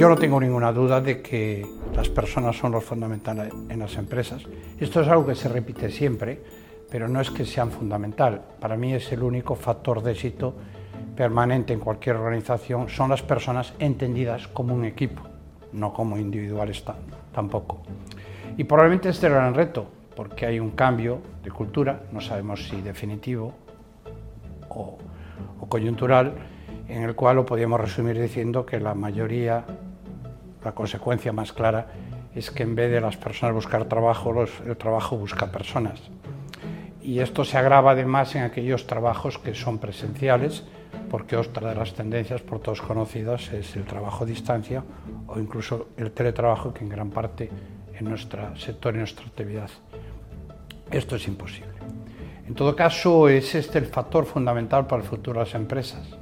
Yo no tengo ninguna duda de que las personas son los fundamentales en las empresas. Esto es algo que se repite siempre, pero no es que sean fundamental. Para mí es el único factor de éxito permanente en cualquier organización, son las personas entendidas como un equipo, no como individuales tampoco. Y probablemente este es el gran reto, porque hay un cambio de cultura, no sabemos si definitivo o, o coyuntural, en el cual lo podríamos resumir diciendo que la mayoría, la consecuencia más clara, es que en vez de las personas buscar trabajo, el trabajo busca personas. Y esto se agrava además en aquellos trabajos que son presenciales, porque otra de las tendencias por todos conocidas es el trabajo a distancia o incluso el teletrabajo, que en gran parte en nuestro sector y nuestra actividad esto es imposible. En todo caso, es este el factor fundamental para el futuro de las empresas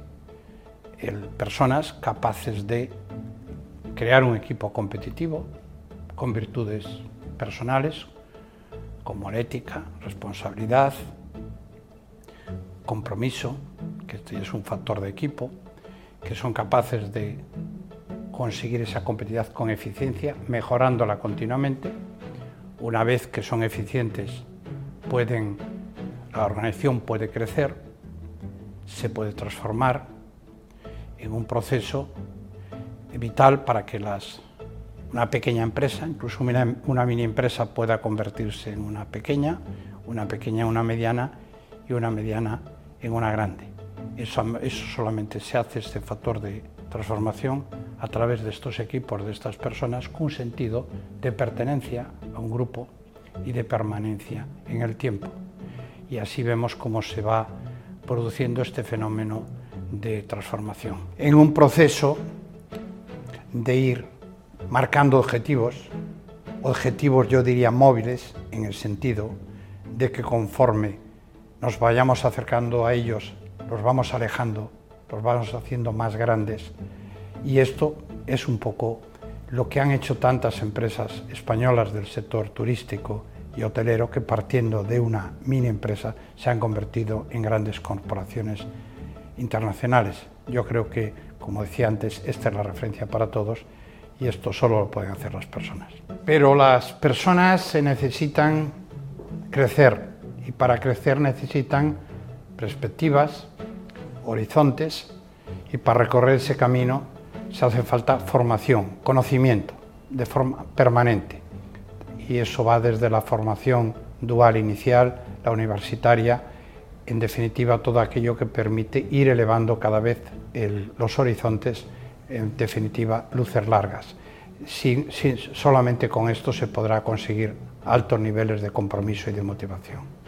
el, personas capaces de crear un equipo competitivo con virtudes personales como ética, responsabilidad, compromiso, que este es un factor de equipo, que son capaces de conseguir esa competitividad con eficiencia, mejorándola continuamente. Una vez que son eficientes, pueden, la organización puede crecer, se puede transformar en un proceso vital para que las, una pequeña empresa, incluso una, una, mini empresa, pueda convertirse en una pequeña, una pequeña en una mediana y una mediana en una grande. Eso, eso solamente se hace, este factor de transformación, a través de estos equipos, de estas personas, con sentido de pertenencia a un grupo y de permanencia en el tiempo. Y así vemos cómo se va produciendo este fenómeno de transformación. En un proceso de ir marcando objetivos, objetivos yo diría móviles, en el sentido de que conforme nos vayamos acercando a ellos, los vamos alejando, los vamos haciendo más grandes. Y esto es un poco lo que han hecho tantas empresas españolas del sector turístico y hotelero que partiendo de una mini empresa se han convertido en grandes corporaciones internacionales. Yo creo que, como decía antes, esta es la referencia para todos y esto solo lo pueden hacer las personas. Pero las personas se necesitan crecer y para crecer necesitan perspectivas, horizontes y para recorrer ese camino se hace falta formación, conocimiento de forma permanente. Y eso va desde la formación dual inicial, la universitaria, en definitiva todo aquello que permite ir elevando cada vez los horizontes, en definitiva luces largas. solamente con esto se podrá conseguir altos niveles de compromiso y de motivación.